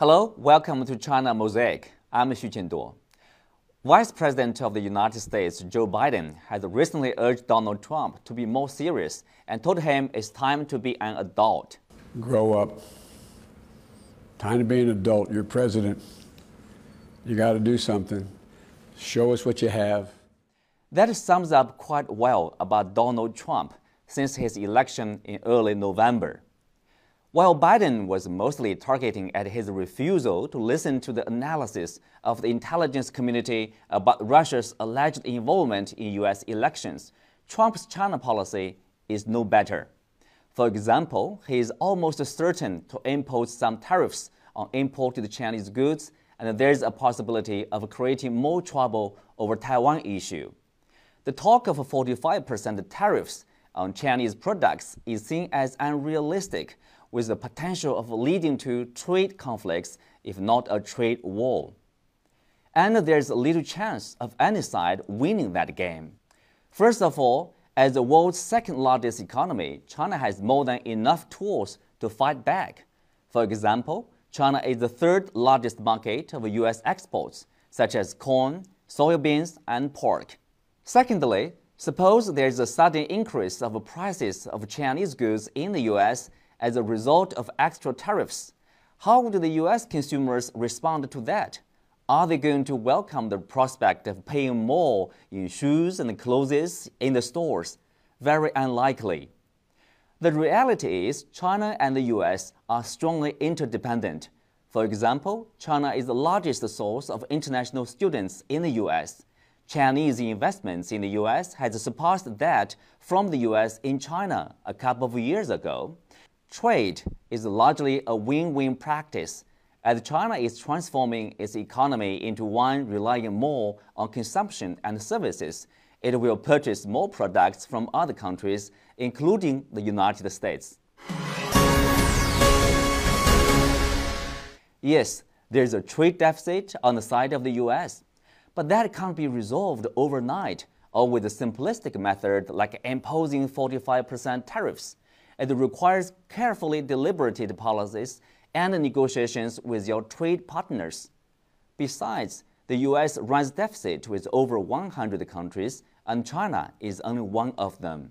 Hello, welcome to China Mosaic. I'm Xu Jianduo. Vice President of the United States, Joe Biden, has recently urged Donald Trump to be more serious and told him it's time to be an adult. Grow up. Time to be an adult. You're president. You got to do something. Show us what you have. That sums up quite well about Donald Trump since his election in early November. While Biden was mostly targeting at his refusal to listen to the analysis of the intelligence community about Russia's alleged involvement in U.S. elections, Trump's China policy is no better. For example, he is almost certain to impose some tariffs on imported Chinese goods, and there is a possibility of creating more trouble over Taiwan issue. The talk of 45% tariffs on Chinese products is seen as unrealistic with the potential of leading to trade conflicts, if not a trade war. And there's little chance of any side winning that game. First of all, as the world's second largest economy, China has more than enough tools to fight back. For example, China is the third largest market of U.S. exports, such as corn, soybeans, and pork. Secondly, suppose there is a sudden increase of prices of Chinese goods in the U.S as a result of extra tariffs. How would the US consumers respond to that? Are they going to welcome the prospect of paying more in shoes and clothes in the stores? Very unlikely. The reality is China and the US are strongly interdependent. For example, China is the largest source of international students in the US. Chinese investments in the US has surpassed that from the US in China a couple of years ago. Trade is largely a win-win practice as China is transforming its economy into one relying more on consumption and services. It will purchase more products from other countries, including the United States. Yes, there's a trade deficit on the side of the US, but that can't be resolved overnight or with a simplistic method like imposing 45% tariffs. It requires carefully deliberated policies and negotiations with your trade partners. Besides, the U.S. runs deficit with over 100 countries, and China is only one of them.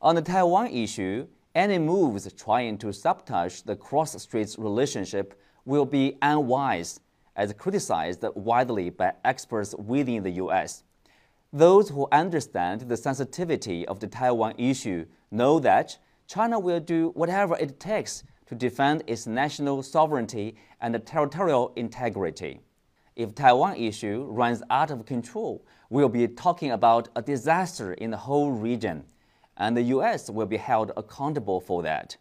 On the Taiwan issue, any moves trying to sabotage the cross-strait relationship will be unwise, as criticized widely by experts within the U.S. Those who understand the sensitivity of the Taiwan issue know that China will do whatever it takes to defend its national sovereignty and territorial integrity. If Taiwan issue runs out of control, we'll be talking about a disaster in the whole region, and the US will be held accountable for that.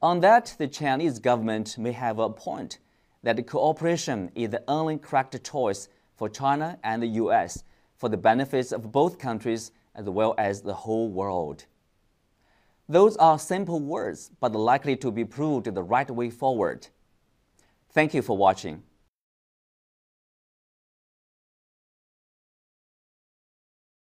On that, the Chinese government may have a point that cooperation is the only correct choice for China and the US for the benefits of both countries as well as the whole world. Those are simple words, but likely to be proved the right way forward. Thank you for watching.